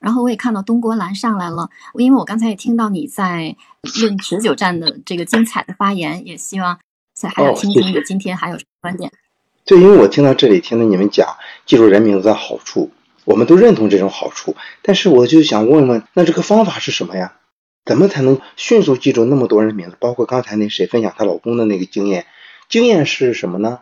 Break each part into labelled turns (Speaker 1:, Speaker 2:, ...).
Speaker 1: 然后我也看到东国兰上来了，因为我刚才也听到你在论持久战的这个精彩的发言，也希望在还要听听你今天还有什么观点。
Speaker 2: 对，因为我听到这里，听到你们讲记住人名字的好处，我们都认同这种好处。但是我就想问问，那这个方法是什么呀？怎么才能迅速记住那么多人名字？包括刚才那谁分享她老公的那个经验，经验是什么呢？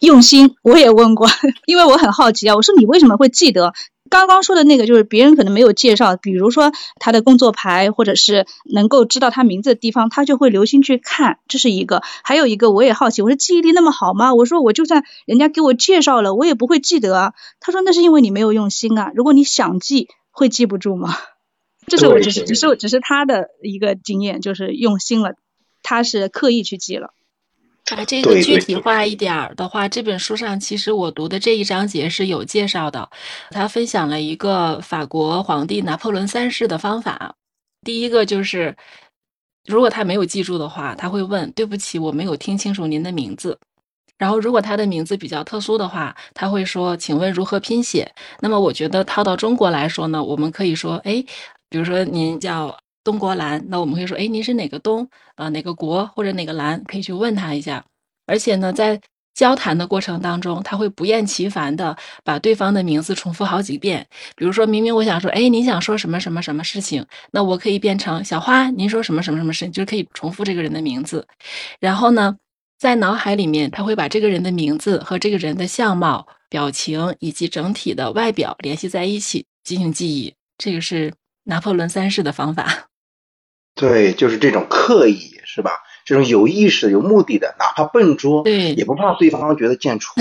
Speaker 3: 用心，我也问过，因为我很好奇啊。我说你为什么会记得？刚刚说的那个就是别人可能没有介绍，比如说他的工作牌，或者是能够知道他名字的地方，他就会留心去看，这是一个。还有一个我也好奇，我说记忆力那么好吗？我说我就算人家给我介绍了，我也不会记得啊。他说那是因为你没有用心啊。如果你想记，会记不住吗？这是我只是只是只是他的一个经验，就是用心了，他是刻意去记了。
Speaker 4: 把这个具体化一点儿的话，这本书上其实我读的这一章节是有介绍的。他分享了一个法国皇帝拿破仑三世的方法。第一个就是，如果他没有记住的话，他会问：“对不起，我没有听清楚您的名字。”然后，如果他的名字比较特殊的话，他会说：“请问如何拼写？”那么，我觉得套到中国来说呢，我们可以说：“哎，比如说您叫。”东国兰，那我们可以说，哎，您是哪个东？呃，哪个国或者哪个兰？可以去问他一下。而且呢，在交谈的过程当中，他会不厌其烦的把对方的名字重复好几遍。比如说明明我想说，哎，您想说什么什么什么事情？那我可以变成小花，您说什么什么什么事情？就是可以重复这个人的名字。然后呢，在脑海里面，他会把这个人的名字和这个人的相貌、表情以及整体的外表联系在一起进行记忆。这个是拿破仑三世的方法。
Speaker 2: 对，就是这种刻意，是吧？这种有意识、有目的的，哪怕笨拙，
Speaker 4: 对，
Speaker 2: 也不怕对方觉得见丑。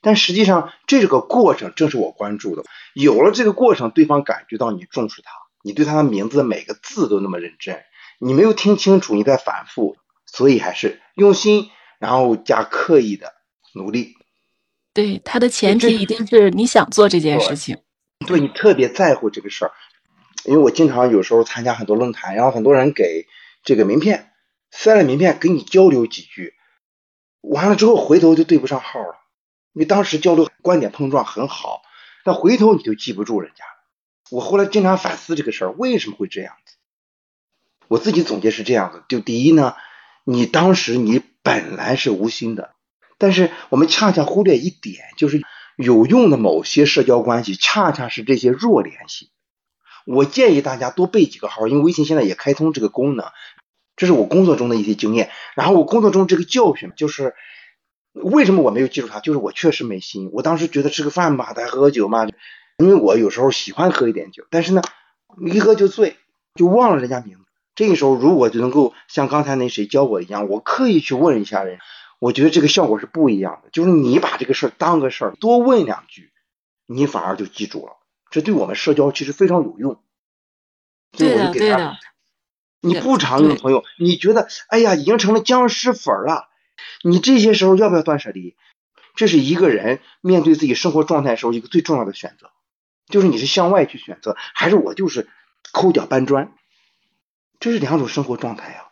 Speaker 2: 但实际上，这个过程正是我关注的。有了这个过程，对方感觉到你重视他，你对他的名字的每个字都那么认真。你没有听清楚，你在反复，所以还是用心，然后加刻意的努力。
Speaker 4: 对，他的前提一定是你想做这件事情，
Speaker 2: 对你特别在乎这个事儿。因为我经常有时候参加很多论坛，然后很多人给这个名片塞了名片，跟你交流几句，完了之后回头就对不上号了。你当时交流观点碰撞很好，但回头你就记不住人家了。我后来经常反思这个事儿，为什么会这样子？我自己总结是这样子：就第一呢，你当时你本来是无心的，但是我们恰恰忽略一点，就是有用的某些社交关系，恰恰是这些弱联系。我建议大家多备几个号，因为微信现在也开通这个功能，这是我工作中的一些经验。然后我工作中这个教训就是，为什么我没有记住他？就是我确实没心。我当时觉得吃个饭吧，再喝喝酒嘛，因为我有时候喜欢喝一点酒，但是呢，一喝就醉，就忘了人家名字。这个时候如果就能够像刚才那谁教我一样，我刻意去问一下人，我觉得这个效果是不一样的。就是你把这个事儿当个事儿，多问两句，你反而就记住了。这对我们社交其实非常有用。
Speaker 4: 所以我就给他。
Speaker 2: 你不常用的朋友，你觉得哎呀，已经成了僵尸粉了。你这些时候要不要断舍离？这是一个人面对自己生活状态时候一个最重要的选择，就是你是向外去选择，还是我就是抠脚搬砖？这是两种生活状态呀。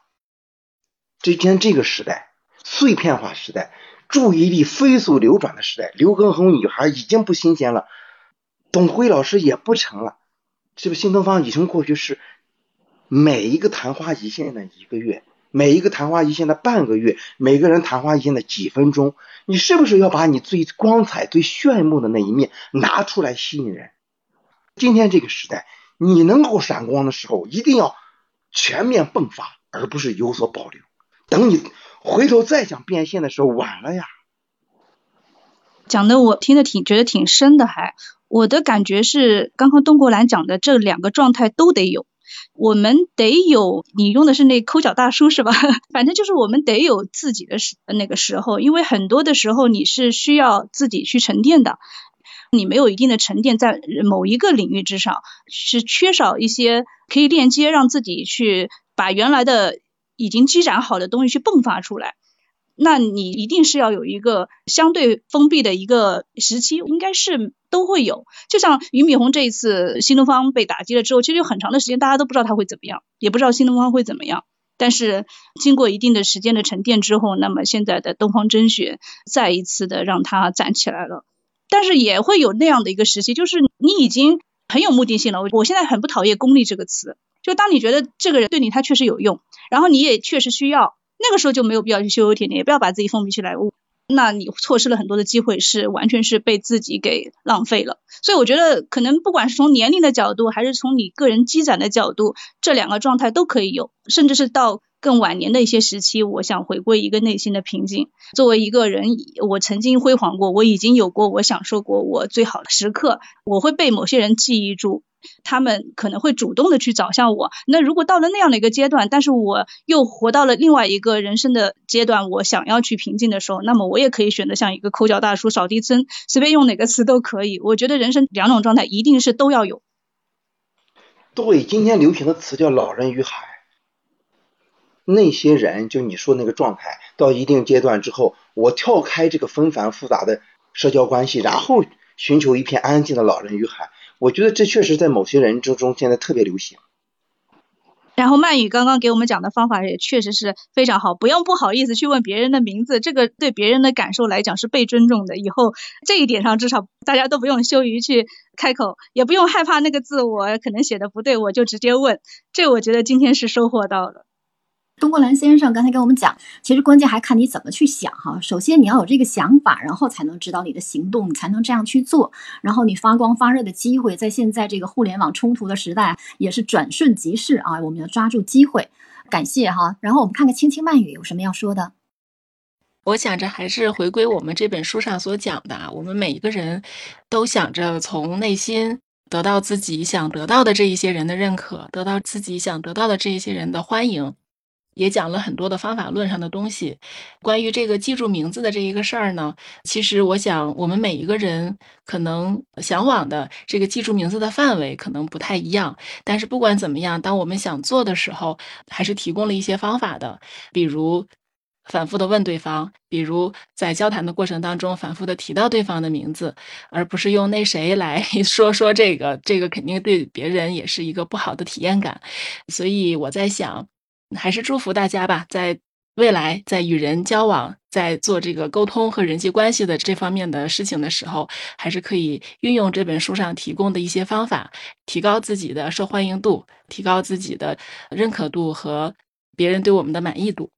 Speaker 2: 今天这个时代，碎片化时代，注意力飞速流转的时代，刘畊宏女孩已经不新鲜了。董辉老师也不成了，是不是？新东方已成过去式。每一个昙花一现的一个月，每一个昙花一现的半个月，每个人昙花一现的几分钟，你是不是要把你最光彩、最炫目的那一面拿出来吸引人？今天这个时代，你能够闪光的时候，一定要全面迸发，而不是有所保留。等你回头再想变现的时候，晚了呀。
Speaker 3: 讲的我听得挺觉得挺深的，还我的感觉是，刚刚东国兰讲的这两个状态都得有，我们得有，你用的是那抠脚大叔是吧？反正就是我们得有自己的时那个时候，因为很多的时候你是需要自己去沉淀的，你没有一定的沉淀在某一个领域之上，是缺少一些可以链接，让自己去把原来的已经积攒好的东西去迸发出来。那你一定是要有一个相对封闭的一个时期，应该是都会有。就像俞敏洪这一次新东方被打击了之后，其实有很长的时间大家都不知道他会怎么样，也不知道新东方会怎么样。但是经过一定的时间的沉淀之后，那么现在的东方甄选再一次的让它站起来了。但是也会有那样的一个时期，就是你已经很有目的性了。我我现在很不讨厌功利这个词，就当你觉得这个人对你他确实有用，然后你也确实需要，那个时候就没有必要去修修甜甜，也不要把自己封闭起来。那你错失了很多的机会，是完全是被自己给浪费了。所以我觉得，可能不管是从年龄的角度，还是从你个人积攒的角度，这两个状态都可以有，甚至是到更晚年的一些时期，我想回归一个内心的平静。作为一个人，我曾经辉煌过，我已经有过，我享受过我最好的时刻，我会被某些人记忆住。他们可能会主动的去找向我。那如果到了那样的一个阶段，但是我又活到了另外一个人生的阶段，我想要去平静的时候，那么我也可以选择像一个抠脚大叔、扫地僧，随便用哪个词都可以。我觉得人生两种状态一定是都要有。
Speaker 2: 对，今天流行的词叫“老人与海”。那些人，就你说那个状态，到一定阶段之后，我跳开这个纷繁复杂的社交关系，然后寻求一片安静的老人与海。我觉得这确实在某些人之中现在特别流行。
Speaker 3: 然后曼宇刚刚给我们讲的方法也确实是非常好，不用不好意思去问别人的名字，这个对别人的感受来讲是被尊重的。以后这一点上至少大家都不用羞于去开口，也不用害怕那个字我可能写的不对，我就直接问。这我觉得今天是收获到了。
Speaker 1: 东国兰先生刚才跟我们讲，其实关键还看你怎么去想哈。首先你要有这个想法，然后才能知道你的行动，你才能这样去做。然后你发光发热的机会，在现在这个互联网冲突的时代，也是转瞬即逝啊！我们要抓住机会。感谢哈。然后我们看看轻轻慢语有什么要说的。
Speaker 4: 我想着还是回归我们这本书上所讲的，我们每一个人都想着从内心得到自己想得到的这一些人的认可，得到自己想得到的这一些人的欢迎。也讲了很多的方法论上的东西。关于这个记住名字的这一个事儿呢，其实我想，我们每一个人可能向往的这个记住名字的范围可能不太一样。但是不管怎么样，当我们想做的时候，还是提供了一些方法的。比如反复的问对方，比如在交谈的过程当中反复的提到对方的名字，而不是用那谁来 说说这个，这个肯定对别人也是一个不好的体验感。所以我在想。还是祝福大家吧，在未来，在与人交往，在做这个沟通和人际关系的这方面的事情的时候，还是可以运用这本书上提供的一些方法，提高自己的受欢迎度，提高自己的认可度和别人对我们的满意度。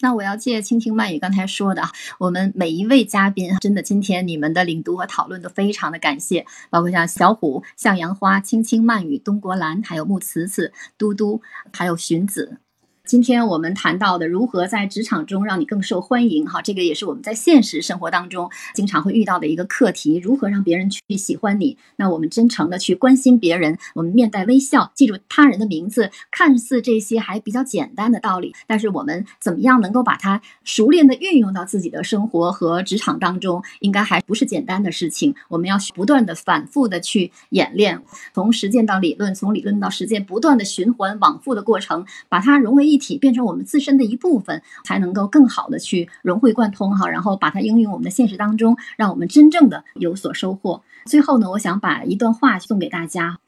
Speaker 1: 那我要借蜻蜓慢语刚才说的，我们每一位嘉宾，真的今天你们的领读和讨论都非常的感谢，包括像小虎、向阳花、轻轻慢语、东国兰，还有木慈慈、嘟嘟，还有荀子。今天我们谈到的如何在职场中让你更受欢迎，哈，这个也是我们在现实生活当中经常会遇到的一个课题。如何让别人去喜欢你？那我们真诚的去关心别人，我们面带微笑，记住他人的名字，看似这些还比较简单的道理，但是我们怎么样能够把它熟练的运用到自己的生活和职场当中，应该还不是简单的事情。我们要不断的反复的去演练，从实践到理论，从理论到实践，不断的循环往复的过程，把它融为一。体变成我们自身的一部分，才能够更好的去融会贯通哈，然后把它应用我们的现实当中，让我们真正的有所收获。最后呢，我想把一段话送给大家：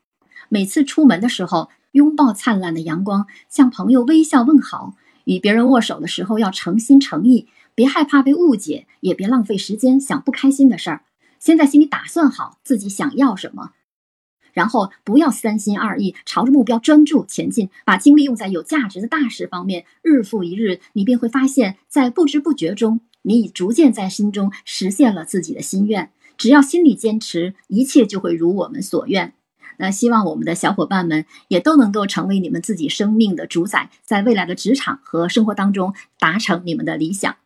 Speaker 1: 每次出门的时候，拥抱灿烂的阳光，向朋友微笑问好；与别人握手的时候，要诚心诚意，别害怕被误解，也别浪费时间想不开心的事儿，先在心里打算好自己想要什么。然后不要三心二意，朝着目标专注前进，把精力用在有价值的大事方面。日复一日，你便会发现，在不知不觉中，你已逐渐在心中实现了自己的心愿。只要心里坚持，一切就会如我们所愿。那希望我们的小伙伴们也都能够成为你们自己生命的主宰，在未来的职场和生活当中达成你们的理想。